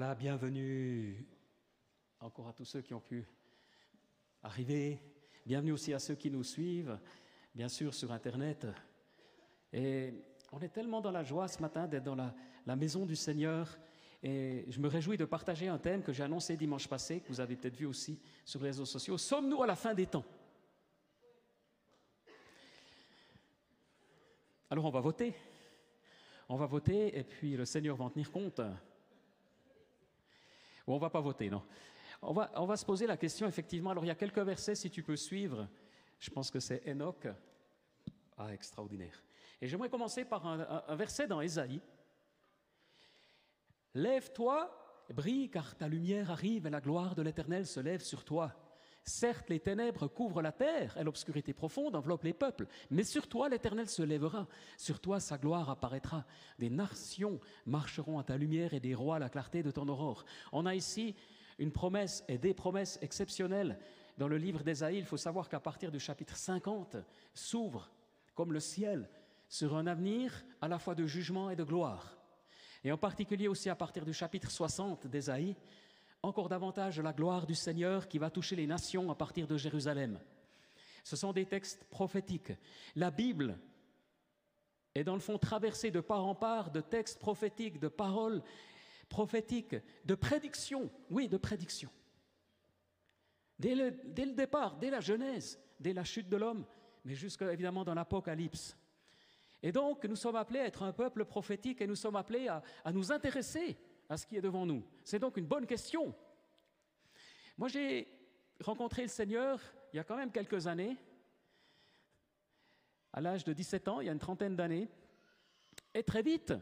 Voilà, bienvenue encore à tous ceux qui ont pu arriver. Bienvenue aussi à ceux qui nous suivent, bien sûr sur Internet. Et on est tellement dans la joie ce matin d'être dans la, maison du Seigneur. Et je me réjouis de partager un thème que j'ai annoncé dimanche passé, que vous avez peut-être vu aussi sur les réseaux sociaux. Sommes-nous à la fin des temps? Alors on va voter. On va voter et puis le Seigneur va en tenir compte. Ou on va pas voter, non. On va, on va se poser la question, effectivement. Alors il y a quelques versets, si tu peux suivre. Je pense que c'est Enoch. Ah, extraordinaire. Et j'aimerais commencer par un, un- un verset dans Ésaïe. Lève-toi, brille, car ta lumière arrive et la gloire de l'Éternel se lève sur toi. Certes, les ténèbres couvrent la terre et l'obscurité profonde enveloppe les peuples, mais sur toi l'Éternel se lèvera, sur toi sa gloire apparaîtra. Des nations marcheront à ta lumière et des rois la clarté de ton aurore. On a ici une promesse et des promesses exceptionnelles. Dans le livre d'Ésaïe, il faut savoir qu'à partir du chapitre 50 s'ouvre comme le ciel sur un avenir à la fois de jugement et de gloire. Et en particulier aussi à partir du chapitre 60 d'Ésaïe, encore davantage la gloire du Seigneur qui va toucher les nations à partir de Jérusalem. Ce sont des textes prophétiques. La Bible est dans le fond traversée de part en part de textes prophétiques, de paroles prophétiques, de prédictions, oui, de prédictions. Dès le, dès le départ, dès la Genèse, dès la chute de l'homme, mais jusqu'à évidemment dans l'Apocalypse. Et donc, nous sommes appelés à être un peuple prophétique et nous sommes appelés à, à nous intéresser à ce qui est devant nous. C'est donc une bonne question. Moi, j'ai rencontré le Seigneur il y a quand même quelques années, à l'âge de 17 ans, il y a une trentaine d'années. Et très vite,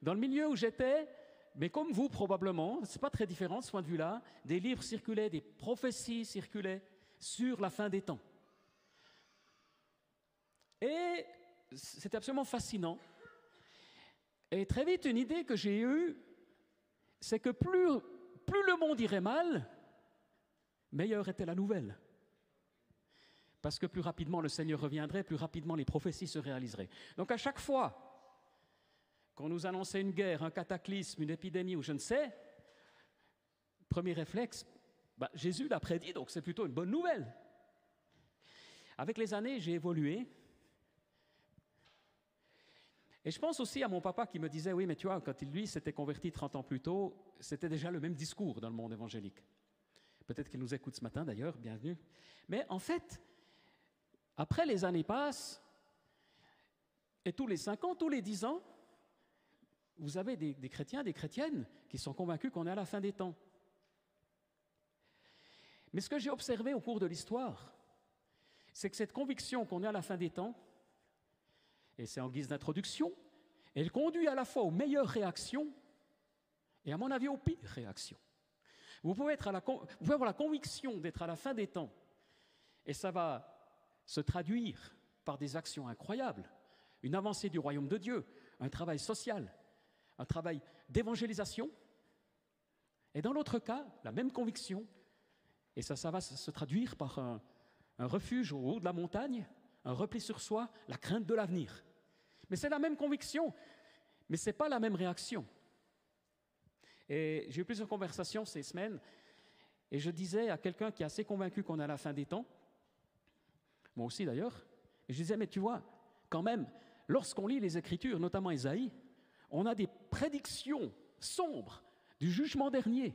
dans le milieu où j'étais, mais comme vous probablement, c'est pas très différent de ce point de vue-là, des livres circulaient, des prophéties circulaient sur la fin des temps. Et c'était absolument fascinant. Et très vite, une idée que j'ai eue, c'est que plus, le monde irait mal, meilleure était la nouvelle. Parce que plus rapidement le Seigneur reviendrait, plus rapidement les prophéties se réaliseraient. Donc à chaque fois qu'on nous annonçait une guerre, un cataclysme, une épidémie ou je ne sais, premier réflexe, bah, Jésus l'a prédit, donc c'est plutôt une bonne nouvelle. Avec les années, j'ai évolué. Et je pense aussi à mon papa qui me disait, oui, mais tu vois, quand il, lui s'était converti 30 ans plus tôt, c'était déjà le même discours dans le monde évangélique. Peut-être qu'il nous écoute ce matin d'ailleurs, bienvenue. Mais en fait, après les années passent, et tous les 5 ans, tous les 10 ans, vous avez des, des chrétiens, des chrétiennes qui sont convaincus qu'on est à la fin des temps. Mais ce que j'ai observé au cours de l'histoire, c'est que cette conviction qu'on est à la fin des temps, et c'est en guise d'introduction, elle conduit à la fois aux meilleures réactions et à mon avis aux pires réactions. Vous pouvez, être à la, vous pouvez avoir la conviction d'être à la fin des temps. Et ça va se traduire par des actions incroyables, une avancée du royaume de Dieu, un travail social, un travail d'évangélisation. Et dans l'autre cas, la même conviction, et ça, ça va se traduire par un refuge au haut de la montagne, un repli sur soi, la crainte de l'avenir. Mais c'est la même conviction, mais ce n'est pas la même réaction. Et j'ai eu plusieurs conversations ces semaines, et je disais à quelqu'un qui est assez convaincu qu'on est à la fin des temps, moi aussi d'ailleurs, je disais, mais tu vois, quand même, lorsqu'on lit les Écritures, notamment Ésaïe, on a des prédictions sombres du jugement dernier.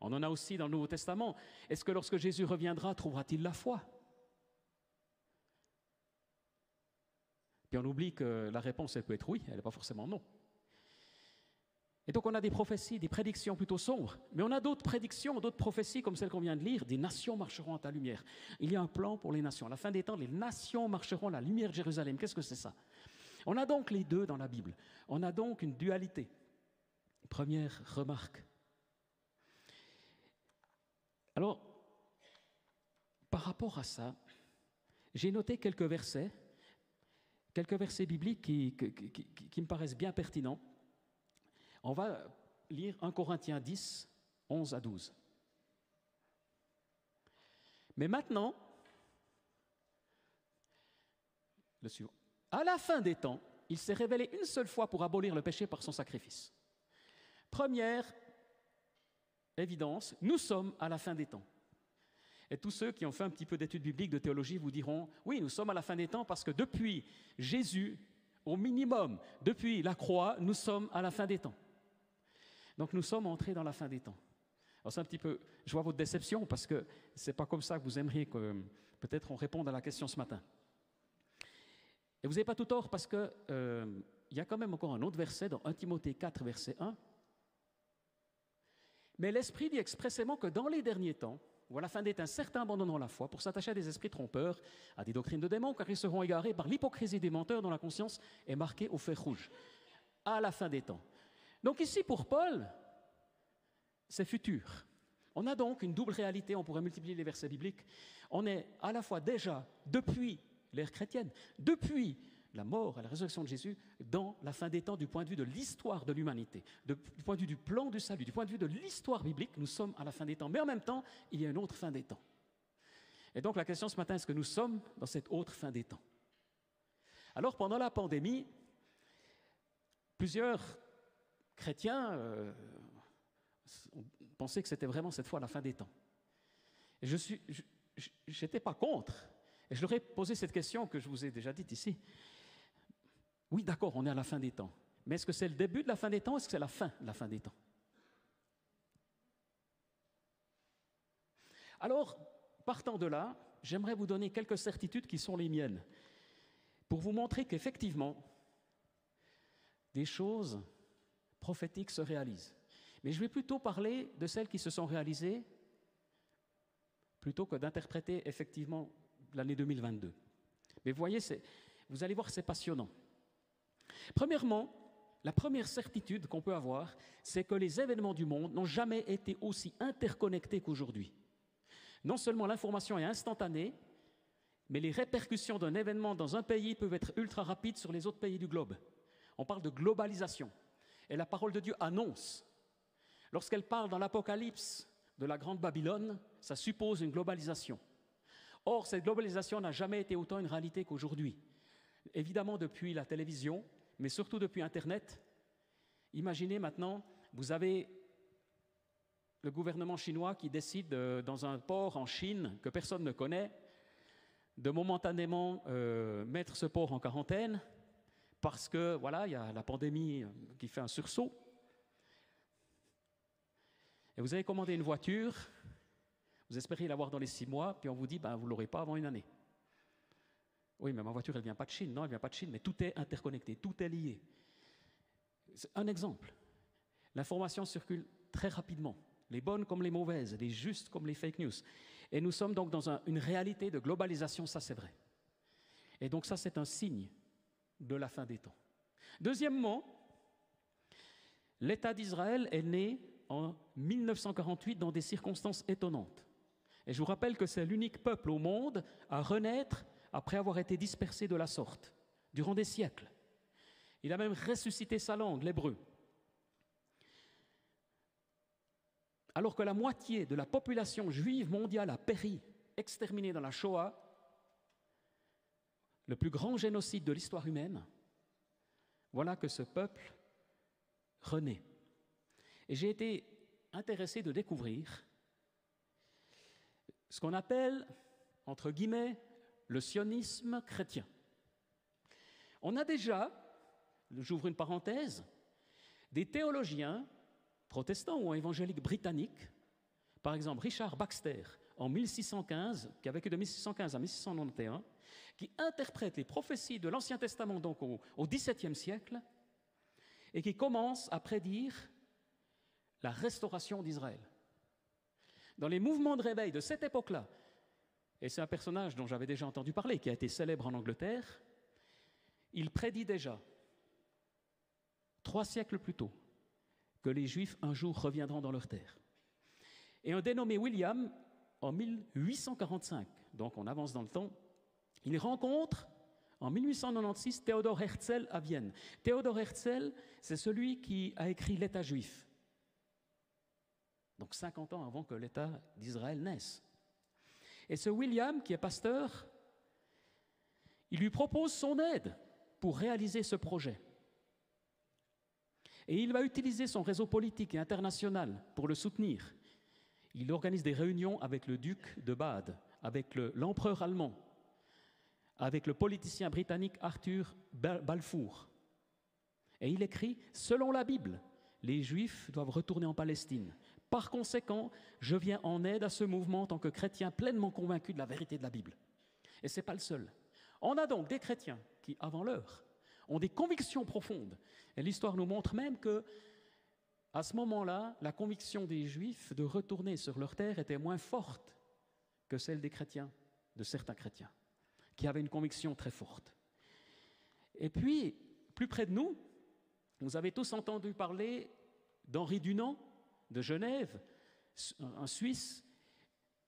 On en a aussi dans le Nouveau Testament. Est-ce que lorsque Jésus reviendra, trouvera-t-il la foi? Puis on oublie que la réponse, elle peut être oui, elle n'est pas forcément non. Et donc on a des prophéties, des prédictions plutôt sombres, mais on a d'autres prédictions, d'autres prophéties comme celles qu'on vient de lire, des nations marcheront à ta lumière. Il y a un plan pour les nations. À la fin des temps, les nations marcheront à la lumière de Jérusalem. Qu'est-ce que c'est ça? On a donc les deux dans la Bible. On a donc une dualité. Première remarque. Alors, par rapport à ça, j'ai noté quelques versets, quelques versets bibliques qui, me paraissent bien pertinents. On va lire 1 Corinthiens 10, 11 à 12. Mais maintenant, le suivant. À la fin des temps, il s'est révélé une seule fois pour abolir le péché par son sacrifice. Première évidence, nous sommes à la fin des temps. Et tous ceux qui ont fait un petit peu d'études bibliques, de théologie, vous diront, oui, nous sommes à la fin des temps parce que depuis Jésus, au minimum, depuis la croix, nous sommes à la fin des temps. Donc nous sommes entrés dans la fin des temps. Alors c'est un petit peu, je vois votre déception parce que ce n'est pas comme ça que vous aimeriez que peut-être on réponde à la question ce matin. Et vous n'avez pas tout tort parce qu'il euh, y a quand même encore un autre verset dans 1 Timothée 4, verset 1. Mais l'Esprit dit expressément que dans les derniers temps, ou à la fin des temps, certains abandonneront la foi pour s'attacher à des esprits trompeurs, à des doctrines de démons, car ils seront égarés par l'hypocrisie des menteurs dont la conscience est marquée au fer rouge. À la fin des temps. Donc ici, pour Paul, c'est futur. On a donc une double réalité, on pourrait multiplier les versets bibliques. On est à la fois déjà, depuis l'ère chrétienne, depuis la mort et la résurrection de Jésus, dans la fin des temps du point de vue de l'histoire de l'humanité, du point de vue du plan du salut, du point de vue de l'histoire biblique, nous sommes à la fin des temps. Mais en même temps, il y a une autre fin des temps. Et donc la question ce matin, est-ce que nous sommes dans cette autre fin des temps? Alors pendant la pandémie, plusieurs chrétiens euh, pensaient que c'était vraiment cette fois la fin des temps. Et je n'étais pas contre. Et je leur ai posé cette question que je vous ai déjà dite ici. Oui, d'accord, on est à la fin des temps. Mais est-ce que c'est le début de la fin des temps est-ce que c'est la fin de la fin des temps? Alors, partant de là, j'aimerais vous donner quelques certitudes qui sont les miennes, pour vous montrer qu'effectivement, des choses prophétiques se réalisent. Mais je vais plutôt parler de celles qui se sont réalisées plutôt que d'interpréter effectivement l'année 2022. Mais vous voyez, vous allez voir, c'est passionnant. Premièrement, la première certitude qu'on peut avoir, c'est que les événements du monde n'ont jamais été aussi interconnectés qu'aujourd'hui. Non seulement l'information est instantanée, mais les répercussions d'un événement dans un pays peuvent être ultra rapides sur les autres pays du globe. On parle de globalisation. Et la parole de Dieu annonce. Lorsqu'elle parle dans l'Apocalypse de la Grande Babylone, ça suppose une globalisation. Or, cette globalisation n'a jamais été autant une réalité qu'aujourd'hui. Évidemment, depuis la télévision, mais surtout depuis Internet. Imaginez maintenant, vous avez le gouvernement chinois qui décide, dans un port en Chine que personne ne connaît, de momentanément euh, mettre ce port en quarantaine parce que voilà, il y a la pandémie qui fait un sursaut. Et vous avez commandé une voiture, vous espériez l'avoir dans les six mois, puis on vous dit, ben, vous ne l'aurez pas avant une année. Oui, mais ma voiture, elle vient pas de Chine. Non, elle vient pas de Chine, mais tout est interconnecté, tout est lié. Un exemple. L'information circule très rapidement, les bonnes comme les mauvaises, les justes comme les fake news. Et nous sommes donc dans une réalité de globalisation, ça c'est vrai. Et donc ça c'est un signe de la fin des temps. Deuxièmement, l'État d'Israël est né en 1948 dans des circonstances étonnantes. Et je vous rappelle que c'est l'unique peuple au monde à renaître après avoir été dispersé de la sorte, durant des siècles. Il a même ressuscité sa langue, l'hébreu. Alors que la moitié de la population juive mondiale a péri, exterminée dans la Shoah, le plus grand génocide de l'histoire humaine, voilà que ce peuple renaît. Et j'ai été intéressé de découvrir ce qu'on appelle, entre guillemets, le sionisme chrétien. On a déjà, j'ouvre une parenthèse, des théologiens protestants ou évangéliques britanniques, par exemple Richard Baxter en 1615, qui a vécu de 1615 à 1691, qui interprète les prophéties de l'Ancien Testament donc au, au XVIIe siècle et qui commence à prédire la restauration d'Israël. Dans les mouvements de réveil de cette époque-là, et c'est un personnage dont j'avais déjà entendu parler, qui a été célèbre en Angleterre, il prédit déjà, trois siècles plus tôt, que les Juifs un jour reviendront dans leur terre. Et un dénommé William, en 1845, donc on avance dans le temps, il rencontre en 1896 Théodore Herzl à Vienne. Théodore Herzl, c'est celui qui a écrit l'État juif donc 50 ans avant que l'État d'Israël naisse. Et ce William, qui est pasteur, il lui propose son aide pour réaliser ce projet. Et il va utiliser son réseau politique et international pour le soutenir. Il organise des réunions avec le duc de Bade, avec l'empereur allemand, avec le politicien britannique Arthur Balfour. Et il écrit, selon la Bible, les Juifs doivent retourner en Palestine. Par conséquent, je viens en aide à ce mouvement en tant que chrétien pleinement convaincu de la vérité de la Bible. Et ce n'est pas le seul. On a donc des chrétiens qui, avant l'heure, ont des convictions profondes. Et l'histoire nous montre même que, à ce moment-là, la conviction des Juifs de retourner sur leur terre était moins forte que celle des chrétiens, de certains chrétiens, qui avaient une conviction très forte. Et puis, plus près de nous, vous avez tous entendu parler d'Henri Dunant de Genève, un Suisse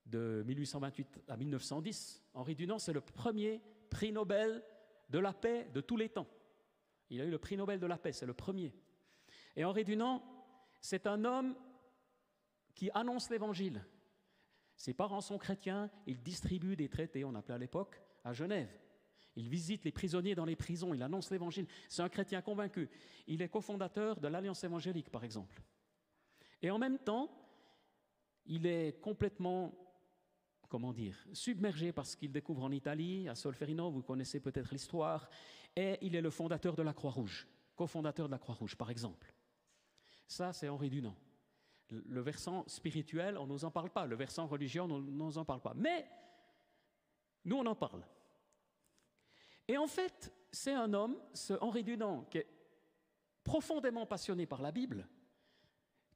de 1828 à 1910. Henri Dunant, c'est le premier prix Nobel de la paix de tous les temps. Il a eu le prix Nobel de la paix, c'est le premier. Et Henri Dunant, c'est un homme qui annonce l'évangile. Ses parents sont chrétiens, il distribue des traités, on appelait à l'époque, à Genève. Il visite les prisonniers dans les prisons, il annonce l'évangile. C'est un chrétien convaincu. Il est cofondateur de l'Alliance évangélique, par exemple. Et en même temps, il est complètement, comment dire, submergé par ce qu'il découvre en Italie, à Solferino, vous connaissez peut-être l'histoire, et il est le fondateur de la Croix-Rouge, cofondateur de la Croix-Rouge, par exemple. Ça, c'est Henri Dunant. Le versant spirituel, on ne nous en parle pas. Le versant religieux, on ne nous en parle pas. Mais nous, on en parle. Et en fait, c'est un homme, ce Henri Dunant, qui est profondément passionné par la Bible,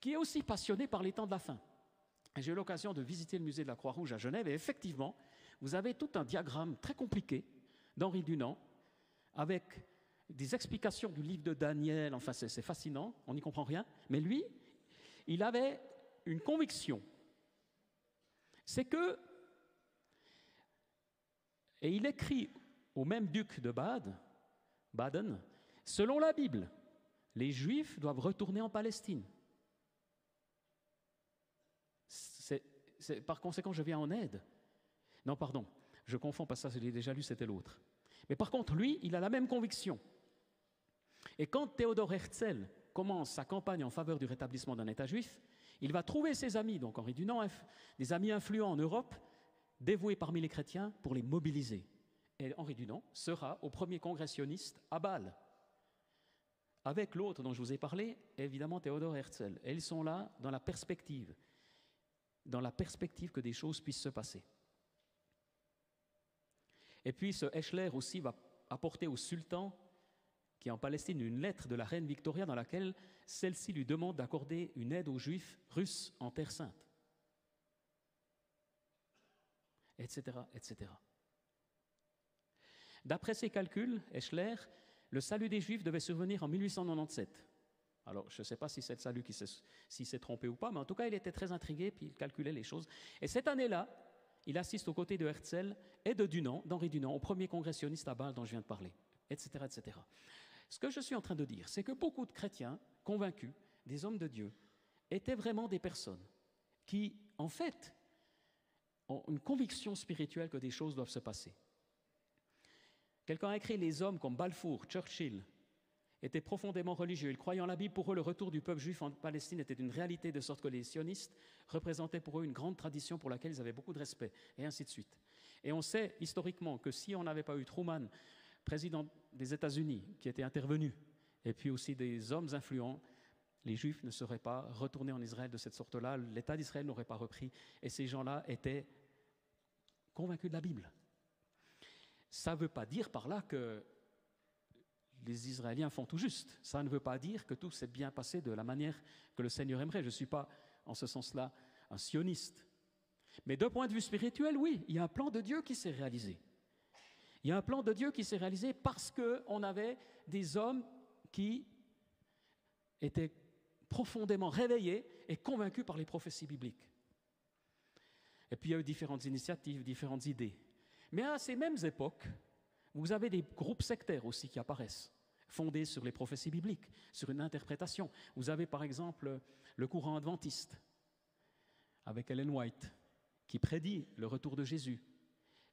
qui est aussi passionné par les temps de la fin. J'ai eu l'occasion de visiter le musée de la Croix-Rouge à Genève et effectivement, vous avez tout un diagramme très compliqué d'Henri Dunant avec des explications du livre de Daniel, enfin c'est fascinant, on n'y comprend rien, mais lui, il avait une conviction, c'est que, et il écrit au même duc de Bade, Baden, selon la Bible, les Juifs doivent retourner en Palestine. Par conséquent, je viens en aide. Non, pardon, je confonds, parce que ça, je l'ai déjà lu, c'était l'autre. Mais par contre, lui, il a la même conviction. Et quand Théodore Herzl commence sa campagne en faveur du rétablissement d'un État juif, il va trouver ses amis, donc Henri Dunant, des amis influents en Europe, dévoués parmi les chrétiens, pour les mobiliser. Et Henri Dunant sera au premier congressionniste à Bâle, avec l'autre dont je vous ai parlé, évidemment Théodore Herzl. Et ils sont là dans la perspective, dans la perspective que des choses puissent se passer. Et puis ce Eschler aussi va apporter au sultan, qui est en Palestine, une lettre de la reine Victoria dans laquelle celle-ci lui demande d'accorder une aide aux juifs russes en Terre sainte. Etc. etc. D'après ses calculs, Eschler, le salut des Juifs devait survenir en 1897. Alors, je ne sais pas si c'est le salut qui s'est trompé ou pas, mais en tout cas, il était très intrigué, puis il calculait les choses. Et cette année-là, il assiste aux côtés de Herzl et de Dunant, d'Henri Dunant, au premier congressionniste à Bâle dont je viens de parler, etc., etc. Ce que je suis en train de dire, c'est que beaucoup de chrétiens convaincus, des hommes de Dieu, étaient vraiment des personnes qui, en fait, ont une conviction spirituelle que des choses doivent se passer. Quelqu'un a écrit Les hommes comme Balfour, Churchill, étaient profondément religieux. Ils croyaient en la Bible. Pour eux, le retour du peuple juif en Palestine était une réalité, de sorte que les sionistes représentaient pour eux une grande tradition pour laquelle ils avaient beaucoup de respect, et ainsi de suite. Et on sait historiquement que si on n'avait pas eu Truman, président des États-Unis, qui était intervenu, et puis aussi des hommes influents, les Juifs ne seraient pas retournés en Israël de cette sorte-là, l'État d'Israël n'aurait pas repris, et ces gens-là étaient convaincus de la Bible. Ça ne veut pas dire par là que les Israéliens font tout juste. Ça ne veut pas dire que tout s'est bien passé de la manière que le Seigneur aimerait. Je ne suis pas, en ce sens-là, un sioniste. Mais d'un point de vue spirituel, oui, il y a un plan de Dieu qui s'est réalisé. Il y a un plan de Dieu qui s'est réalisé parce qu'on avait des hommes qui étaient profondément réveillés et convaincus par les prophéties bibliques. Et puis il y a eu différentes initiatives, différentes idées. Mais à ces mêmes époques, vous avez des groupes sectaires aussi qui apparaissent, fondés sur les prophéties bibliques, sur une interprétation. Vous avez par exemple le courant adventiste, avec Ellen White, qui prédit le retour de Jésus.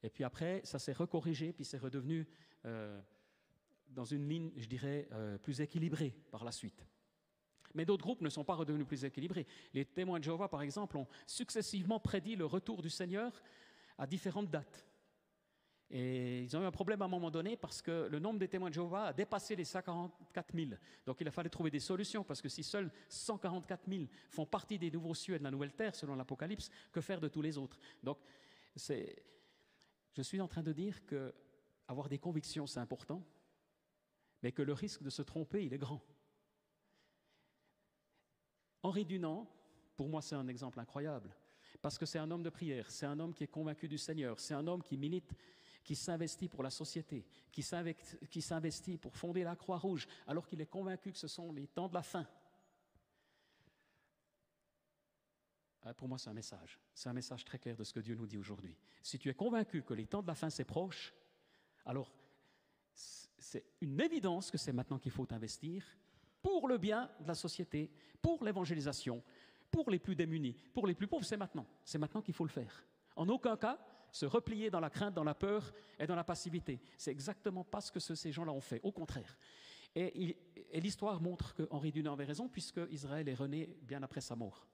Et puis après, ça s'est recorrigé, puis c'est redevenu euh, dans une ligne, je dirais, euh, plus équilibrée par la suite. Mais d'autres groupes ne sont pas redevenus plus équilibrés. Les témoins de Jéhovah, par exemple, ont successivement prédit le retour du Seigneur à différentes dates. Et ils ont eu un problème à un moment donné parce que le nombre des témoins de Jéhovah a dépassé les 144 000. Donc il a fallu trouver des solutions parce que si seuls 144 000 font partie des nouveaux cieux et de la nouvelle terre, selon l'Apocalypse, que faire de tous les autres? Donc je suis en train de dire que avoir des convictions, c'est important, mais que le risque de se tromper, il est grand. Henri Dunant, pour moi, c'est un exemple incroyable, parce que c'est un homme de prière, c'est un homme qui est convaincu du Seigneur, c'est un homme qui milite, qui s'investit pour la société, qui s'investit pour fonder la Croix-Rouge, alors qu'il est convaincu que ce sont les temps de la fin. Ah, pour moi, c'est un message. C'est un message très clair de ce que Dieu nous dit aujourd'hui. Si tu es convaincu que les temps de la fin, c'est proche, alors c'est une évidence que c'est maintenant qu'il faut investir pour le bien de la société, pour l'évangélisation, pour les plus démunis, pour les plus pauvres, c'est maintenant. C'est maintenant qu'il faut le faire. En aucun cas, se replier dans la crainte, dans la peur et dans la passivité. C'est exactement pas ce que ces gens-là ont fait. Au contraire. Et, l'histoire montre que Henri Dunant avait raison, puisque Israël est rené bien après sa mort.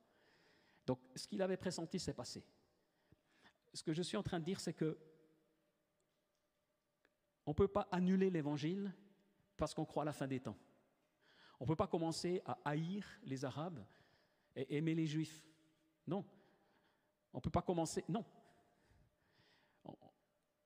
Donc, ce qu'il avait pressenti s'est passé. Ce que je suis en train de dire, c'est que on ne peut pas annuler l'évangile parce qu'on croit à la fin des temps. On ne peut pas commencer à haïr les Arabes et aimer les Juifs. Non. On ne peut pas commencer. Non.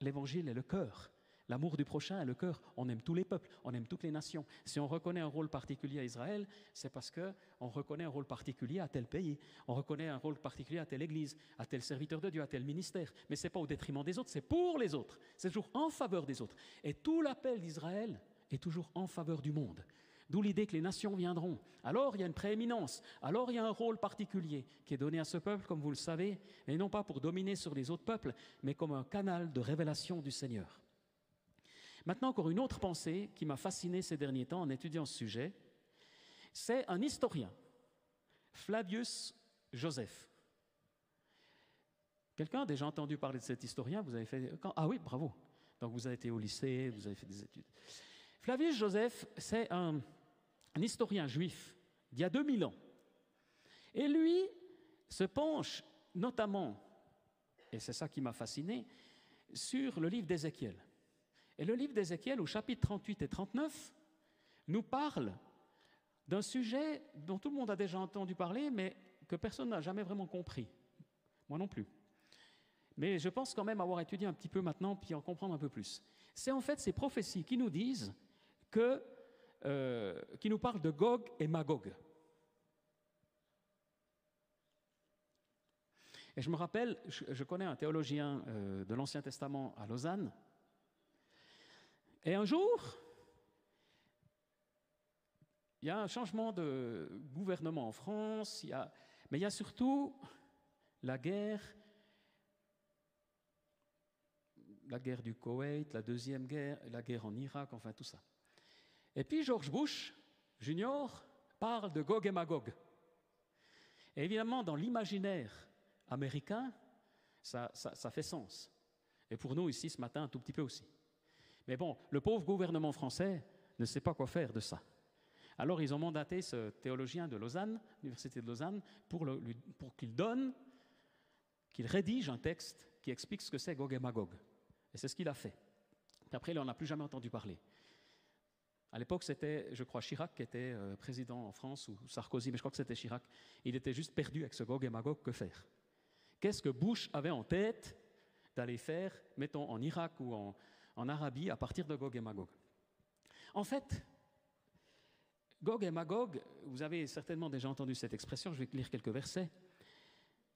L'évangile est le cœur. L'amour du prochain est le cœur. On aime tous les peuples, on aime toutes les nations. Si on reconnaît un rôle particulier à Israël, c'est parce qu'on reconnaît un rôle particulier à tel pays. On reconnaît un rôle particulier à telle église, à tel serviteur de Dieu, à tel ministère. Mais ce n'est pas au détriment des autres, c'est pour les autres. C'est toujours en faveur des autres. Et tout l'appel d'Israël est toujours en faveur du monde. D'où l'idée que les nations viendront. Alors il y a une prééminence, alors il y a un rôle particulier qui est donné à ce peuple, comme vous le savez, et non pas pour dominer sur les autres peuples, mais comme un canal de révélation du Seigneur. Maintenant, encore une autre pensée qui m'a fasciné ces derniers temps en étudiant ce sujet, c'est un historien, Flavius Joseph. Quelqu'un a déjà entendu parler de cet historien? Vous avez fait Ah oui, bravo. Donc vous avez été au lycée, vous avez fait des études. Flavius Joseph, c'est un, un, historien juif d'il y a 2000 ans. Et lui se penche notamment, et c'est ça qui m'a fasciné, sur le livre d'Ézéchiel. Et le livre d'Ézéchiel, au chapitre 38 et 39, nous parle d'un sujet dont tout le monde a déjà entendu parler, mais que personne n'a jamais vraiment compris. Moi non plus. Mais je pense quand même avoir étudié un petit peu maintenant, puis en comprendre un peu plus. C'est en fait ces prophéties qui nous disent que, euh, qui nous parlent de Gog et Magog. Et je me rappelle, je, connais un théologien euh, de l'Ancien Testament à Lausanne, et un jour, il y a un changement de gouvernement en France, il y a, mais il y a surtout la guerre, la guerre du Koweït, la deuxième guerre, la guerre en Irak, enfin tout ça. Et puis George Bush, junior, parle de Gog et Magog. Et évidemment, dans l'imaginaire américain, ça, ça fait sens. Et pour nous, ici, ce matin, un tout petit peu aussi. Mais bon, le pauvre gouvernement français ne sait pas quoi faire de ça. Alors ils ont mandaté ce théologien de Lausanne, l'Université de Lausanne, pour, qu'il donne, qu'il rédige un texte qui explique ce que c'est Gog et Magog. Et c'est ce qu'il a fait. Après, il n'en a plus jamais entendu parler. À l'époque, c'était, je crois, Chirac qui était euh, président en France, ou Sarkozy, mais je crois que c'était Chirac. Il était juste perdu avec ce Gog et Magog, que faire? Qu'est-ce que Bush avait en tête d'aller faire, mettons, en Irak ou en, en Arabie à partir de Gog et Magog? En fait, Gog et Magog, vous avez certainement déjà entendu cette expression, je vais lire quelques versets.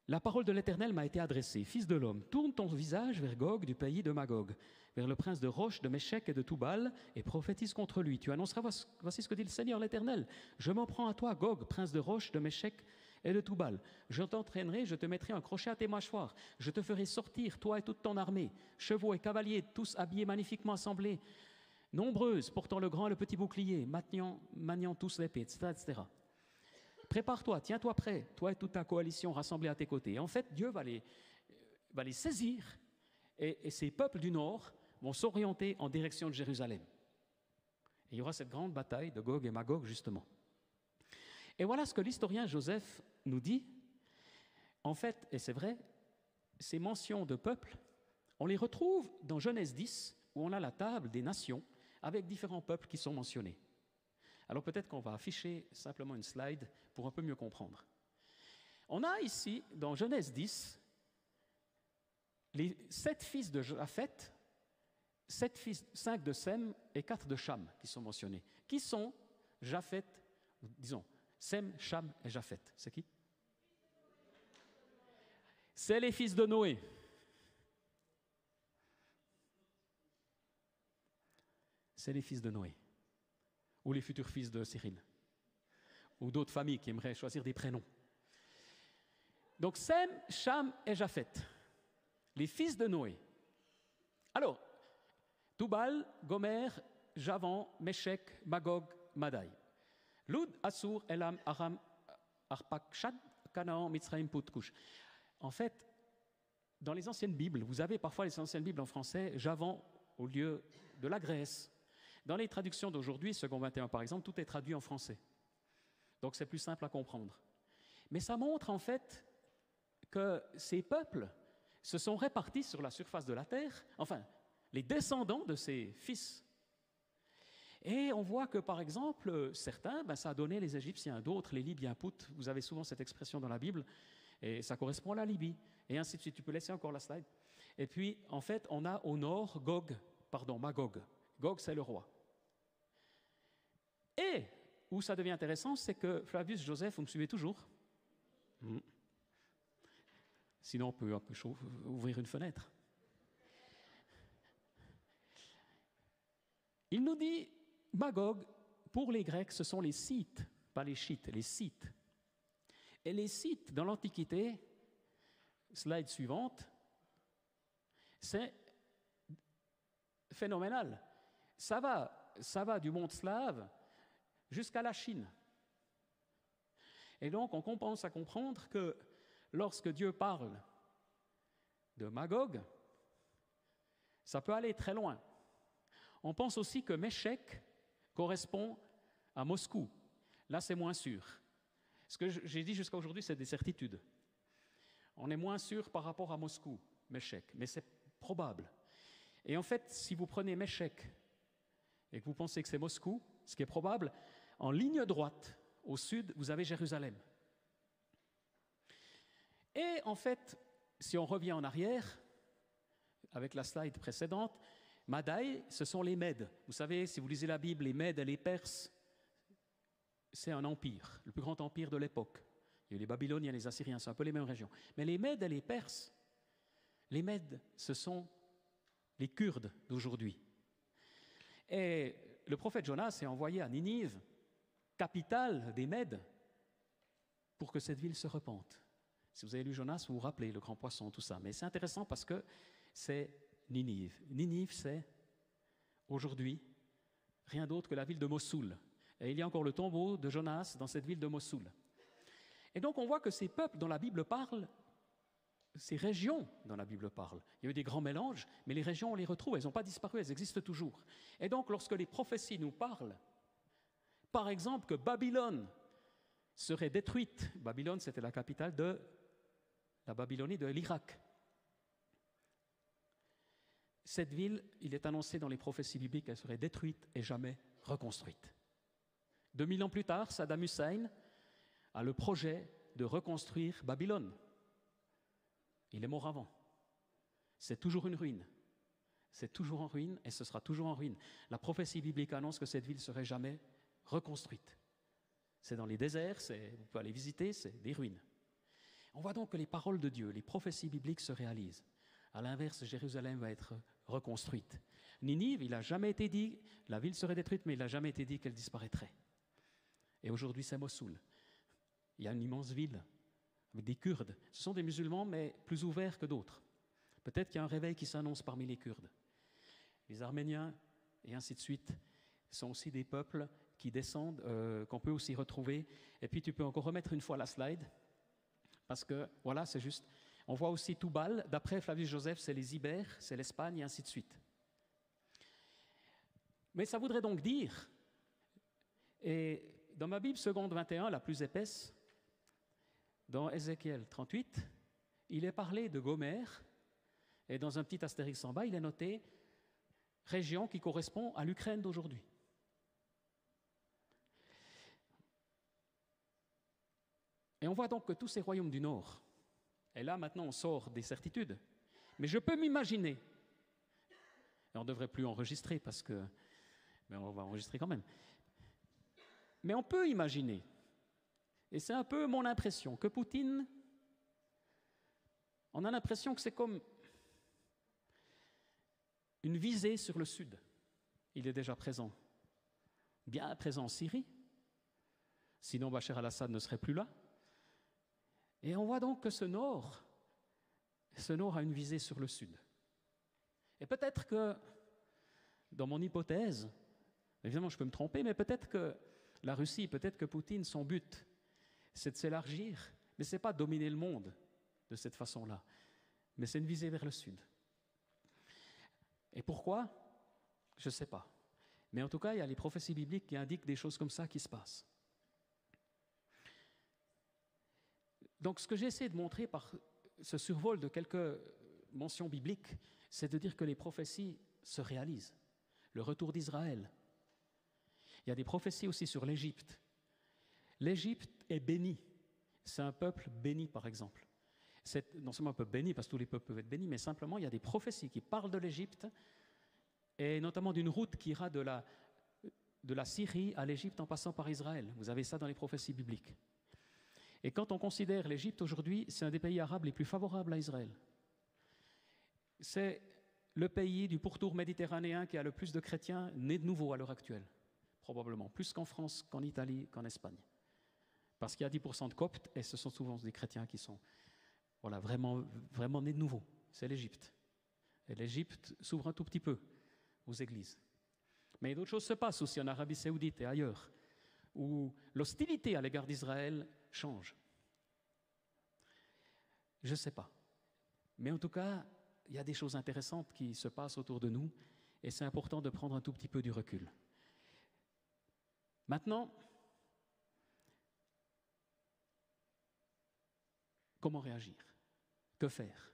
La parole de l'Éternel m'a été adressée. Fils de l'homme, tourne ton visage vers Gog du pays de Magog, vers le prince de Roche, de Méchec et de Toubal, et prophétise contre lui. Tu annonceras voici ce que dit le Seigneur l'Éternel. Je m'en prends à toi, Gog, prince de Roche, de Méchec et de Toubal. Je t'entraînerai, je te mettrai un crochet à tes mâchoires. Je te ferai sortir, toi et toute ton armée, chevaux et cavaliers, tous habillés magnifiquement assemblés, nombreuses, portant le grand et le petit bouclier, maniant, tous l'épée, etc., etc. Prépare-toi, tiens-toi prêt, toi et toute ta coalition rassemblée à tes côtés. En fait, Dieu va les, les saisir et, ces peuples du Nord vont s'orienter en direction de Jérusalem. Il y aura cette grande bataille de Gog et Magog, justement. Et voilà ce que l'historien Joseph nous dit. En fait, et c'est vrai, ces mentions de peuples, on les retrouve dans Genèse 10, où on a la table des nations avec différents peuples qui sont mentionnés. Alors peut-être qu'on va afficher simplement une slide pour un peu mieux comprendre. On a ici, dans Genèse 10, les sept fils de Japheth, cinq de Sem et quatre de Cham qui sont mentionnés. Qui sont Japheth, disons, Sem, Cham et Japheth C'est qui? C'est les fils de Noé. C'est les fils de Noé, ou les futurs fils de Cyril, ou d'autres familles qui aimeraient choisir des prénoms. Donc Sem, Cham et Japheth, les fils de Noé. Alors, Tubal, Gomer, Javan, Meshech, Magog, Madai. Lud, Assur, Elam, Aram, Arpakshad, Canaan, Mitzrayim, Putkush. En fait, dans les anciennes Bibles, vous avez parfois les anciennes Bibles en français, Javan au lieu de la Grèce. Dans les traductions d'aujourd'hui, second 21 par exemple, tout est traduit en français. Donc c'est plus simple à comprendre. Mais ça montre en fait que ces peuples se sont répartis sur la surface de la terre, enfin, les descendants de ces fils. Et on voit que, par exemple, certains, ben, ça a donné les Égyptiens, d'autres, les Libyens, Pout, vous avez souvent cette expression dans la Bible, et ça correspond à la Libye, et ainsi de suite. Tu peux laisser encore la slide. Et puis, en fait, on a au nord Gog, pardon, Magog. Gog, c'est le roi. Et où ça devient intéressant, c'est que Flavius Joseph, vous me suivez toujours hmm. Sinon, on peut, ouvrir une fenêtre. Il nous dit, Magog, pour les Grecs, ce sont les sites, pas les chites, les sites. Et les sites, dans l'Antiquité, slide suivante, c'est phénoménal. Ça va, ça va du monde slave jusqu'à la Chine. Et donc, on commence à comprendre que lorsque Dieu parle de Magog, ça peut aller très loin. On pense aussi que Méchec correspond à Moscou. Là, c'est moins sûr. Ce que j'ai dit jusqu'à aujourd'hui, c'est des certitudes. On est moins sûr par rapport à Moscou, Méchec, mais c'est probable. Et en fait, si vous prenez Méchec et que vous pensez que c'est Moscou, ce qui est probable, en ligne droite, au sud, vous avez Jérusalem. Et en fait, si on revient en arrière, avec la slide précédente, Madaï, ce sont les Mèdes. Vous savez, si vous lisez la Bible, les Mèdes et les Perses, c'est un empire, le plus grand empire de l'époque. Il y a les Babyloniens, les Assyriens, c'est un peu les mêmes régions. Mais les Mèdes et les Perses, les Mèdes, ce sont les Kurdes d'aujourd'hui. Et le prophète Jonas est envoyé à Ninive, capitale des Mèdes, pour que cette ville se repente. Si vous avez lu Jonas, vous vous rappelez le grand poisson, tout ça. Mais c'est intéressant parce que c'est Ninive. Ninive, c'est aujourd'hui rien d'autre que la ville de Mossoul. Et il y a encore le tombeau de Jonas dans cette ville de Mossoul. Et donc on voit que ces peuples dont la Bible parle, ces régions dont la Bible parle, il y a eu des grands mélanges, mais les régions, on les retrouve, elles n'ont pas disparu, elles existent toujours. Et donc lorsque les prophéties nous parlent, par exemple que Babylone serait détruite, Babylone c'était la capitale de la Babylonie de l'Irak. Cette ville, il est annoncé dans les prophéties bibliques qu'elle serait détruite et jamais reconstruite. 2000 ans plus tard, Saddam Hussein a le projet de reconstruire Babylone. Il est mort avant. C'est toujours une ruine. C'est toujours en ruine et ce sera toujours en ruine. La prophétie biblique annonce que cette ville serait jamais reconstruite. C'est dans les déserts, vous pouvez aller visiter, c'est des ruines. On voit donc que les paroles de Dieu, les prophéties bibliques se réalisent. À l'inverse, Jérusalem va être reconstruite. Ninive, il n'a jamais été dit, la ville serait détruite, mais il n'a jamais été dit qu'elle disparaîtrait. Et aujourd'hui, c'est Mossoul. Il y a une immense ville avec des Kurdes. Ce sont des musulmans, mais plus ouverts que d'autres. Peut-être qu'il y a un réveil qui s'annonce parmi les Kurdes. Les Arméniens, et ainsi de suite, sont aussi des peuples qui descendent, euh, qu'on peut aussi retrouver. Et puis tu peux encore remettre une fois la slide. Parce que, voilà, c'est juste. On voit aussi Toubal, d'après Flavius Joseph, c'est les Ibères, c'est l'Espagne, et ainsi de suite. Mais ça voudrait donc dire, et dans ma Bible seconde 21, la plus épaisse, dans Ézéchiel 38, il est parlé de Gomer, et dans un petit astérix en bas, il est noté région qui correspond à l'Ukraine d'aujourd'hui. Et on voit donc que tous ces royaumes du Nord, et là maintenant on sort des certitudes, mais je peux m'imaginer, et on ne devrait plus enregistrer parce que, mais on va enregistrer quand même, mais on peut imaginer, et c'est un peu mon impression, que Poutine, on a l'impression que c'est comme une visée sur le sud. Il est déjà présent, bien présent en Syrie, sinon Bachar al-Assad ne serait plus là. Et on voit donc que ce nord, ce nord a une visée sur le sud. Et peut-être que, dans mon hypothèse, évidemment je peux me tromper, mais peut-être que la Russie, peut-être que Poutine, son but, c'est de s'élargir, mais ce n'est pas dominer le monde de cette façon-là, mais c'est une visée vers le sud. Et pourquoi? Je ne sais pas. Mais en tout cas, il y a les prophéties bibliques qui indiquent des choses comme ça qui se passent. Donc ce que j'ai essayé de montrer par ce survol de quelques mentions bibliques, c'est de dire que les prophéties se réalisent. Le retour d'Israël. Il y a des prophéties aussi sur l'Égypte. L'Égypte est bénie. C'est un peuple béni, par exemple. C'est non seulement un peuple béni, parce que tous les peuples peuvent être bénis, mais simplement il y a des prophéties qui parlent de l'Égypte, et notamment d'une route qui ira de la, de la Syrie à l'Égypte en passant par Israël. Vous avez ça dans les prophéties bibliques. Et quand on considère l'Égypte aujourd'hui, c'est un des pays arabes les plus favorables à Israël. C'est le pays du pourtour méditerranéen qui a le plus de chrétiens nés de nouveau à l'heure actuelle, probablement, plus qu'en France, qu'en Italie, qu'en Espagne. Parce qu'il y a 10% de coptes, et ce sont souvent des chrétiens qui sont voilà, vraiment, vraiment nés de nouveau. C'est l'Égypte. Et l'Égypte s'ouvre un tout petit peu aux églises. Mais d'autres choses se passent aussi en Arabie saoudite et ailleurs, où l'hostilité à l'égard d'Israël change. Je ne sais pas. Mais en tout cas, il y a des choses intéressantes qui se passent autour de nous et c'est important de prendre un tout petit peu du recul. Maintenant, comment réagir? Que faire?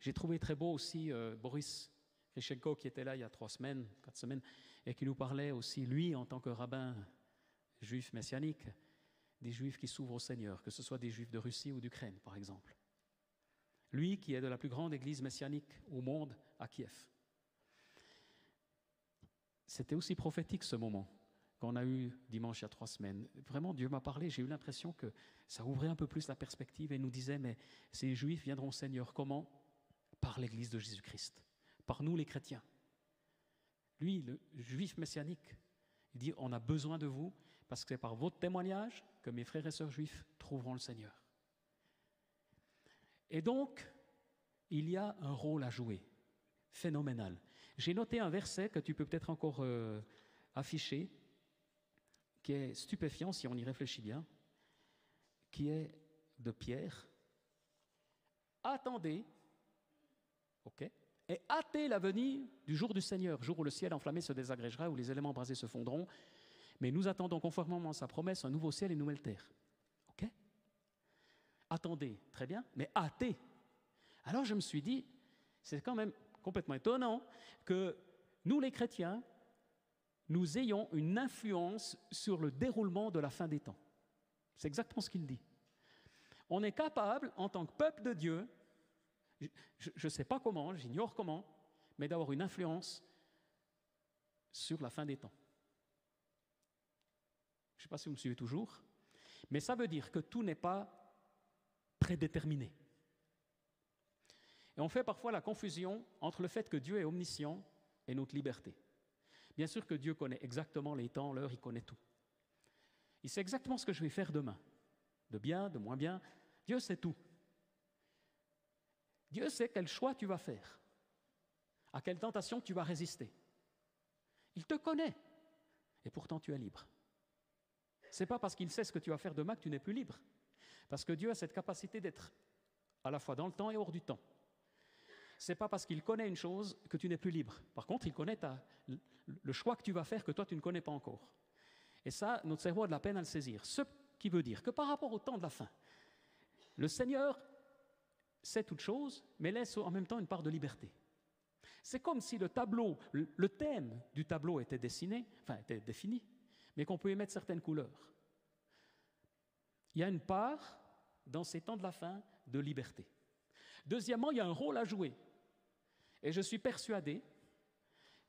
J'ai trouvé très beau aussi euh, Boris Krishenko qui était là il y a trois semaines, quatre semaines, et qui nous parlait aussi, lui, en tant que rabbin juif messianique, des juifs qui s'ouvrent au Seigneur, que ce soit des juifs de Russie ou d'Ukraine, par exemple. Lui qui est de la plus grande église messianique au monde à Kiev. C'était aussi prophétique ce moment qu'on a eu dimanche il y a trois semaines. Vraiment, Dieu m'a parlé, j'ai eu l'impression que ça ouvrait un peu plus la perspective et nous disait, mais ces juifs viendront au Seigneur comment? Par l'église de Jésus-Christ, par nous les chrétiens. Lui, le juif messianique, il dit, on a besoin de vous parce que c'est par votre témoignage que mes frères et sœurs juifs trouveront le Seigneur. Et donc, il y a un rôle à jouer, phénoménal. J'ai noté un verset que tu peux peut-être encore euh, afficher, qui est stupéfiant si on y réfléchit bien, qui est de Pierre. Attendez, ok, et hâtez la venue du jour du Seigneur, jour où le ciel enflammé se désagrégera, où les éléments brasés se fondront, mais nous attendons conformément à sa promesse un nouveau ciel et une nouvelle terre. OK? Attendez, très bien, mais hâtez. Alors je me suis dit, c'est quand même complètement étonnant que nous les chrétiens, nous ayons une influence sur le déroulement de la fin des temps. C'est exactement ce qu'il dit. On est capable, en tant que peuple de Dieu, je ne sais pas comment, j'ignore comment, mais d'avoir une influence sur la fin des temps. Je ne sais pas si vous me suivez toujours, mais ça veut dire que tout n'est pas prédéterminé. Et on fait parfois la confusion entre le fait que Dieu est omniscient et notre liberté. Bien sûr que Dieu connaît exactement les temps, l'heure, il connaît tout. Il sait exactement ce que je vais faire demain, de bien, de moins bien. Dieu sait tout. Dieu sait quel choix tu vas faire, à quelle tentation tu vas résister. Il te connaît, et pourtant tu es libre. Ce n'est pas parce qu'il sait ce que tu vas faire demain que tu n'es plus libre. Parce que Dieu a cette capacité d'être à la fois dans le temps et hors du temps. Ce n'est pas parce qu'il connaît une chose que tu n'es plus libre. Par contre, il connaît le choix que tu vas faire que toi, tu ne connais pas encore. Et ça, notre cerveau a de la peine à le saisir. Ce qui veut dire que par rapport au temps de la fin, le Seigneur sait toute chose, mais laisse en même temps une part de liberté. C'est comme si le tableau, le thème du tableau était dessiné, enfin était défini, mais qu'on peut y mettre certaines couleurs. Il y a une part, dans ces temps de la fin, de liberté. Deuxièmement, il y a un rôle à jouer. Et je suis persuadé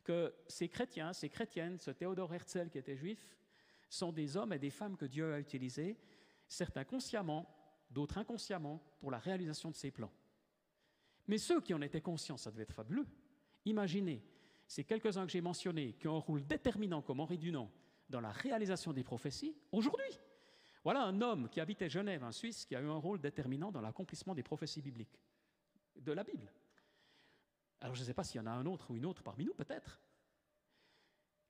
que ces chrétiens, ces chrétiennes, ce Théodore Herzl qui était juif, sont des hommes et des femmes que Dieu a utilisés, certains consciemment, d'autres inconsciemment, pour la réalisation de ses plans. Mais ceux qui en étaient conscients, ça devait être fabuleux. Imaginez, ces quelques-uns que j'ai mentionnés, qui ont un rôle déterminant comme Henri Dunant dans la réalisation des prophéties, aujourd'hui. Voilà un homme qui habitait Genève, un Suisse, qui a eu un rôle déterminant dans l'accomplissement des prophéties bibliques, de la Bible. Alors je ne sais pas s'il y en a un autre ou une autre parmi nous, peut-être,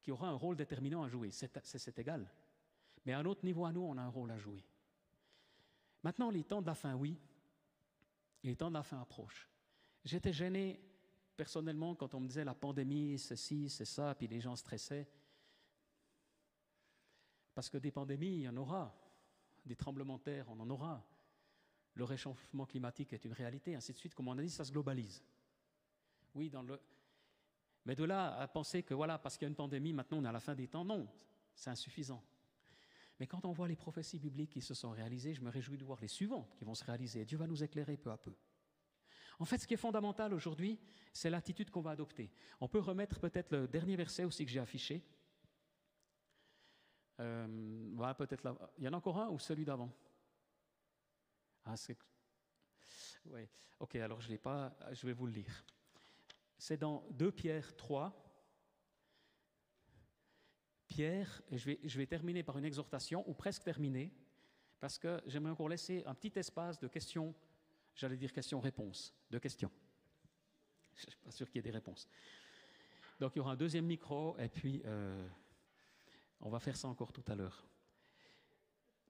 qui aura un rôle déterminant à jouer. C'est égal. Mais à un autre niveau à nous, on a un rôle à jouer. Maintenant, les temps de la fin, oui. Les temps de la fin approchent. J'étais gêné personnellement quand on me disait la pandémie, ceci, c'est ça, puis les gens stressaient. Parce que des pandémies, il y en aura. Des tremblements de terre, on en aura. Le réchauffement climatique est une réalité, ainsi de suite. Comme on a dit, ça se globalise. Oui. Mais de là à penser que voilà, parce qu'il y a une pandémie, maintenant on est à la fin des temps, non, c'est insuffisant. Mais quand on voit les prophéties bibliques qui se sont réalisées, je me réjouis de voir les suivantes qui vont se réaliser. Dieu va nous éclairer peu à peu. En fait, ce qui est fondamental aujourd'hui, c'est l'attitude qu'on va adopter. On peut remettre peut-être le dernier verset aussi que j'ai affiché. Euh, peut-être. Il y en a encore un ou celui d'avant? Ah, c'est. Oui. Ok, alors je l'ai pas. Je vais vous le lire. C'est dans 2 Pierre 3. Pierre, je vais, je vais terminer par une exhortation, ou presque terminer, parce que j'aimerais encore laisser un petit espace de questions, j'allais dire questions-réponses, de questions. Je ne suis pas sûr qu'il y ait des réponses. Donc il y aura un deuxième micro, et puis euh, on va faire ça encore tout à l'heure.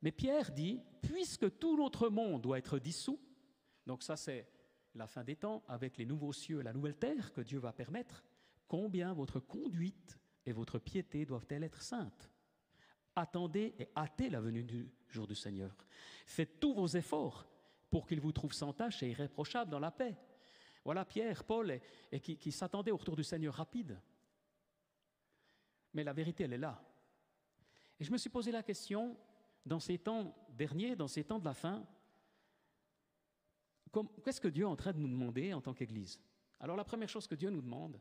Mais Pierre dit, puisque tout notre monde doit être dissous, donc ça c'est la fin des temps, avec les nouveaux cieux et la nouvelle terre que Dieu va permettre, combien votre conduite et votre piété doivent-elles être saintes? Attendez et hâtez la venue du jour du Seigneur. Faites tous vos efforts pour qu'il vous trouve sans tache et irréprochable dans la paix. Voilà Pierre, Paul, et, qui, qui s'attendaient au retour du Seigneur rapide. Mais la vérité, elle est là. Et je me suis posé la question, dans ces temps derniers, dans ces temps de la fin, Qu'est-ce que Dieu est en train de nous demander en tant qu'Église? Alors la première chose que Dieu nous demande,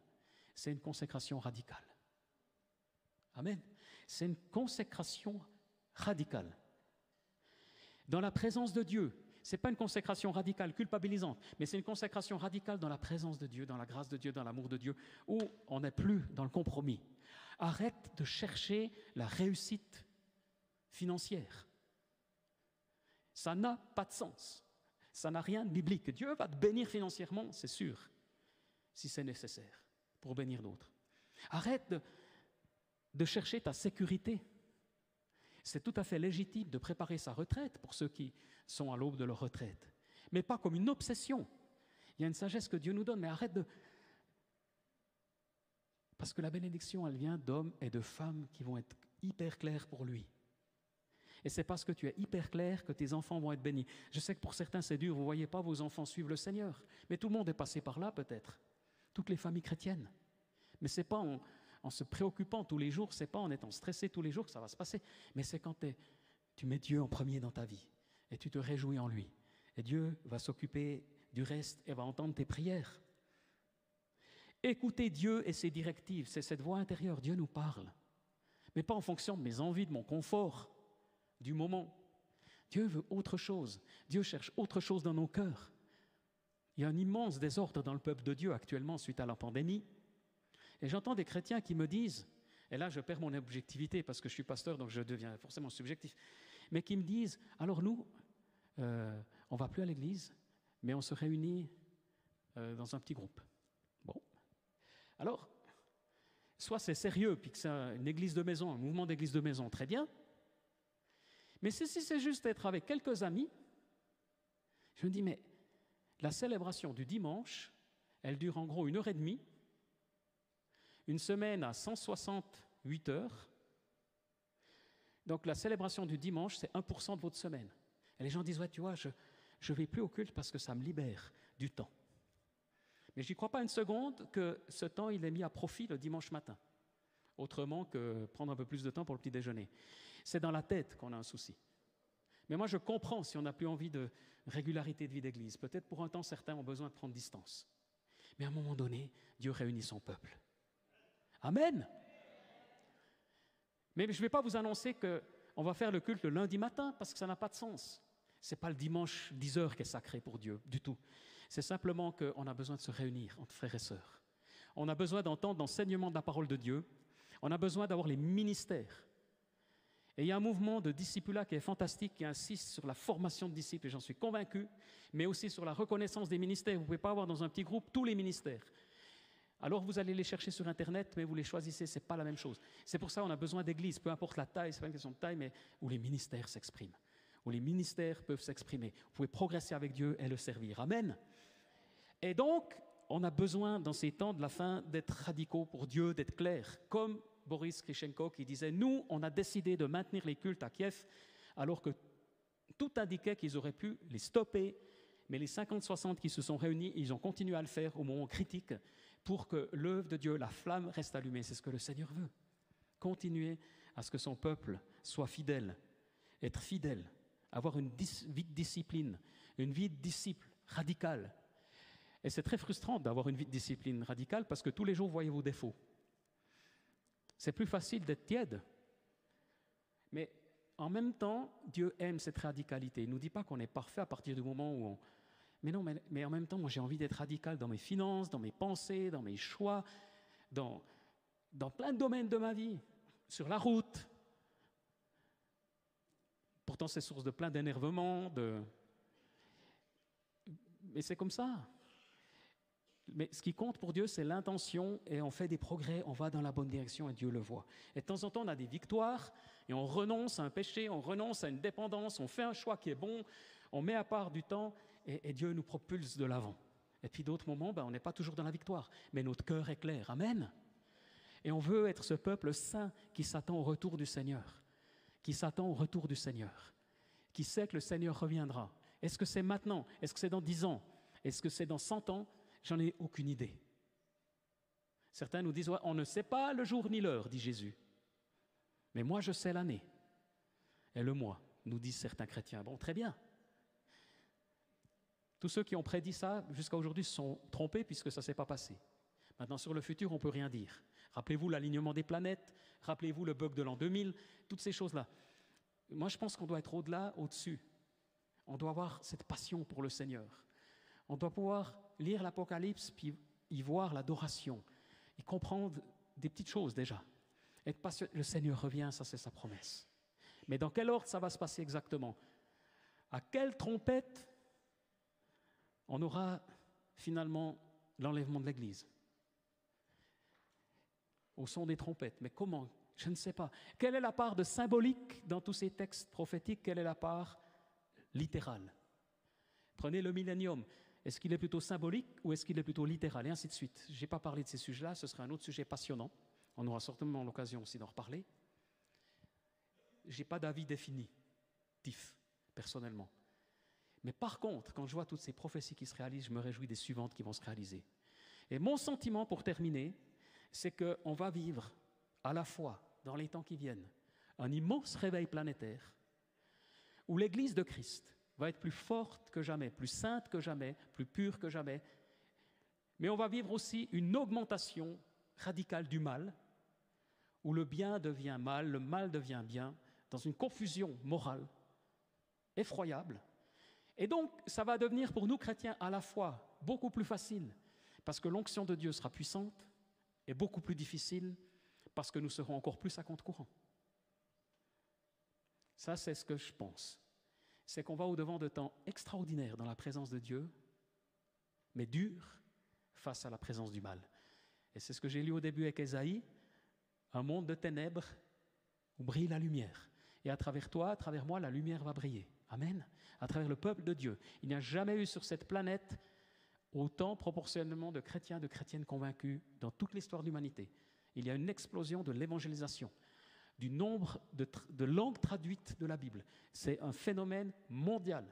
c'est une consécration radicale. Amen. C'est une consécration radicale. Dans la présence de Dieu, ce n'est pas une consécration radicale culpabilisante, mais c'est une consécration radicale dans la présence de Dieu, dans la grâce de Dieu, dans l'amour de Dieu, où on n'est plus dans le compromis. Arrête de chercher la réussite financière. Ça n'a pas de sens. Ça n'a rien de biblique. Dieu va te bénir financièrement, c'est sûr, si c'est nécessaire, pour bénir d'autres. Arrête de, chercher ta sécurité. C'est tout à fait légitime de préparer sa retraite pour ceux qui sont à l'aube de leur retraite, mais pas comme une obsession. Il y a une sagesse que Dieu nous donne, mais arrête de... Parce que la bénédiction, elle vient d'hommes et de femmes qui vont être hyper clairs pour lui. Et c'est parce que tu es hyper clair que tes enfants vont être bénis. Je sais que pour certains c'est dur, vous ne voyez pas vos enfants suivre le Seigneur. Mais tout le monde est passé par là peut-être. Toutes les familles chrétiennes. Mais ce n'est pas en, se préoccupant tous les jours, c'est pas en étant stressé tous les jours que ça va se passer. Mais c'est quand tu mets Dieu en premier dans ta vie et tu te réjouis en lui. Et Dieu va s'occuper du reste et va entendre tes prières. Écoutez Dieu et ses directives, c'est cette voix intérieure. Dieu nous parle, mais pas en fonction de mes envies, de mon confort du moment. Dieu veut autre chose. Dieu cherche autre chose dans nos cœurs. Il y a un immense désordre dans le peuple de Dieu actuellement suite à la pandémie. Et j'entends des chrétiens qui me disent, et là je perds mon objectivité parce que je suis pasteur, donc je deviens forcément subjectif, mais qui me disent, alors nous, euh, on va plus à l'église, mais on se réunit euh, dans un petit groupe. Alors, soit c'est sérieux, puis que c'est une église de maison, un mouvement d'église de maison, très bien, mais si, c'est juste être avec quelques amis, je me dis, mais la célébration du dimanche, elle dure en gros une heure et demie, une semaine à 168 heures, Donc la célébration du dimanche, c'est 1% de votre semaine. Et les gens disent, ouais, tu vois, je ne vais plus au culte parce que ça me libère du temps. Mais je n'y crois pas une seconde que ce temps, il est mis à profit le dimanche matin, autrement que prendre un peu plus de temps pour le petit déjeuner. C'est dans la tête qu'on a un souci. Mais moi, je comprends si on n'a plus envie de régularité de vie d'église. Peut-être pour un temps, certains ont besoin de prendre distance. Mais à un moment donné, Dieu réunit son peuple. Amen. Mais je ne vais pas vous annoncer qu'on va faire le culte le lundi matin parce que ça n'a pas de sens. Ce n'est pas le dimanche 10 heures qui est sacré pour Dieu du tout. C'est simplement qu'on a besoin de se réunir entre frères et sœurs. On a besoin d'entendre l'enseignement de la parole de Dieu. On a besoin d'avoir les ministères. Et il y a un mouvement de discipulat qui est fantastique, qui insiste sur la formation de disciples, et j'en suis convaincu, mais aussi sur la reconnaissance des ministères. Vous ne pouvez pas avoir dans un petit groupe tous les ministères. Alors vous allez les chercher sur Internet, mais vous les choisissez, ce n'est pas la même chose. C'est pour ça qu'on a besoin d'églises, peu importe la taille, ce n'est pas une question de taille, mais où les ministères s'expriment, où les ministères peuvent s'exprimer. Vous pouvez progresser avec Dieu et le servir. Amen. Et donc, on a besoin dans ces temps de la fin d'être radicaux pour Dieu, d'être clairs, comme Boris Krishenko qui disait, nous, on a décidé de maintenir les cultes à Kiev, alors que tout indiquait qu'ils auraient pu les stopper, mais les 50-60 qui se sont réunis, ils ont continué à le faire au moment critique pour que l'œuvre de Dieu, la flamme, reste allumée. C'est ce que le Seigneur veut. Continuer à ce que son peuple soit fidèle, être fidèle, avoir une vie de discipline, une vie de disciple radicale. Et c'est très frustrant d'avoir une vie de discipline radicale parce que tous les jours, vous voyez vos défauts. C'est plus facile d'être tiède. Mais en même temps, Dieu aime cette radicalité. Il ne nous dit pas qu'on est parfait à partir du moment où on, mais non, mais, en même temps, moi j'ai envie d'être radical dans mes finances, dans mes pensées, dans mes choix, dans, dans plein de domaines de ma vie, sur la route. Pourtant, c'est source de plein d'énervement, mais c'est comme ça. Mais ce qui compte pour Dieu, c'est l'intention et on fait des progrès, on va dans la bonne direction et Dieu le voit. Et de temps en temps, on a des victoires et on renonce à un péché, on renonce à une dépendance, on fait un choix qui est bon, on met à part du temps et, Dieu nous propulse de l'avant. Et puis d'autres moments, ben, on n'est pas toujours dans la victoire, mais notre cœur est clair. Amen. Et on veut être ce peuple saint qui s'attend au retour du Seigneur, qui s'attend au retour du Seigneur, qui sait que le Seigneur reviendra. Est-ce que c'est maintenant? Est-ce que c'est dans dix ans? Est-ce que c'est dans cent ans? J'en ai aucune idée. Certains nous disent, on ne sait pas le jour ni l'heure, dit Jésus. Mais moi, je sais l'année et le mois, nous disent certains chrétiens. Bon, très bien. Tous ceux qui ont prédit ça jusqu'à aujourd'hui se sont trompés puisque ça ne s'est pas passé. Maintenant, sur le futur, on ne peut rien dire. Rappelez-vous l'alignement des planètes, rappelez-vous le bug de l'an 2000, toutes ces choses-là. Moi, je pense qu'on doit être au-delà, au-dessus. On doit avoir cette passion pour le Seigneur. On doit pouvoir lire l'Apocalypse, puis y voir l'adoration, et comprendre des petites choses déjà. Le Seigneur revient, ça c'est sa promesse. Mais dans quel ordre ça va se passer exactement? À quelle trompette on aura finalement l'enlèvement de l'Église? Au son des trompettes. Mais comment? Je ne sais pas. Quelle est la part de symbolique dans tous ces textes prophétiques? Quelle est la part littérale? Prenez le millénium. Est-ce qu'il est plutôt symbolique ou est-ce qu'il est plutôt littéral Et ainsi de suite. Je n'ai pas parlé de ces sujets-là, ce serait un autre sujet passionnant. On aura certainement l'occasion aussi d'en reparler. Je n'ai pas d'avis définitif, personnellement. Mais par contre, quand je vois toutes ces prophéties qui se réalisent, je me réjouis des suivantes qui vont se réaliser. Et mon sentiment, pour terminer, c'est qu'on va vivre à la fois, dans les temps qui viennent, un immense réveil planétaire où l'Église de Christ va être plus forte que jamais, plus sainte que jamais, plus pure que jamais. Mais on va vivre aussi une augmentation radicale du mal, où le bien devient mal, le mal devient bien, dans une confusion morale effroyable. Et donc, ça va devenir pour nous chrétiens à la fois beaucoup plus facile, parce que l'onction de Dieu sera puissante, et beaucoup plus difficile, parce que nous serons encore plus à compte courant. Ça, c'est ce que je pense c'est qu'on va au-devant de temps extraordinaires dans la présence de Dieu, mais durs face à la présence du mal. Et c'est ce que j'ai lu au début avec Esaïe, un monde de ténèbres où brille la lumière. Et à travers toi, à travers moi, la lumière va briller. Amen. À travers le peuple de Dieu. Il n'y a jamais eu sur cette planète autant proportionnellement de chrétiens, de chrétiennes convaincus dans toute l'histoire de l'humanité. Il y a une explosion de l'évangélisation. Du nombre de, langues traduites de la Bible. C'est un phénomène mondial.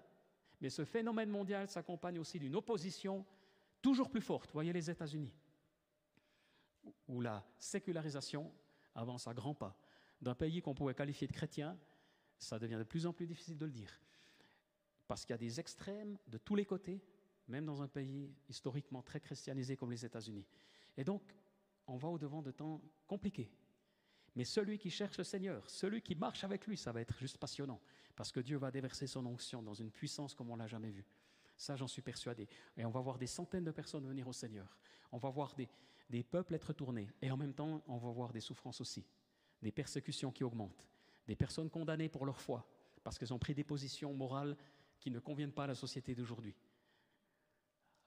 Mais ce phénomène mondial s'accompagne aussi d'une opposition toujours plus forte. Voyez les États-Unis, où la sécularisation avance à grands pas. D'un pays qu'on pourrait qualifier de chrétien, ça devient de plus en plus difficile de le dire. Parce qu'il y a des extrêmes de tous les côtés, même dans un pays historiquement très christianisé comme les États-Unis. Et donc, on va au-devant de temps compliqués. Mais celui qui cherche le Seigneur, celui qui marche avec lui, ça va être juste passionnant, parce que Dieu va déverser son onction dans une puissance comme on l'a jamais vue. Ça, j'en suis persuadé. Et on va voir des centaines de personnes venir au Seigneur. On va voir des, des peuples être tournés. Et en même temps, on va voir des souffrances aussi, des persécutions qui augmentent, des personnes condamnées pour leur foi, parce qu'elles ont pris des positions morales qui ne conviennent pas à la société d'aujourd'hui.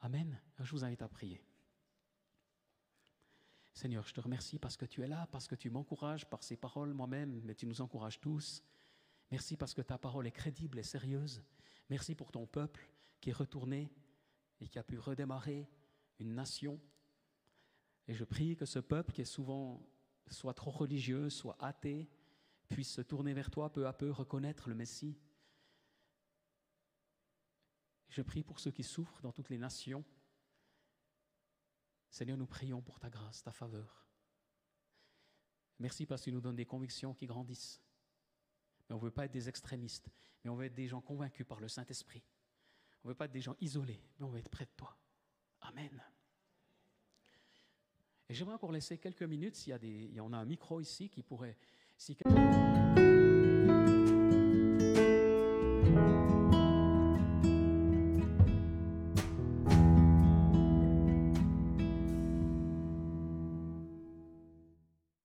Amen. Je vous invite à prier. Seigneur, je te remercie parce que tu es là, parce que tu m'encourages par ces paroles moi-même, mais tu nous encourages tous. Merci parce que ta parole est crédible et sérieuse. Merci pour ton peuple qui est retourné et qui a pu redémarrer une nation. Et je prie que ce peuple qui est souvent soit trop religieux, soit athée, puisse se tourner vers toi peu à peu, reconnaître le Messie. Je prie pour ceux qui souffrent dans toutes les nations Seigneur, nous prions pour ta grâce, ta faveur. Merci parce que tu nous donnes des convictions qui grandissent. Mais on ne veut pas être des extrémistes, mais on veut être des gens convaincus par le Saint-Esprit. On ne veut pas être des gens isolés, mais on veut être près de toi. Amen. Et j'aimerais encore laisser quelques minutes, s'il y a des, en a un micro ici qui pourrait...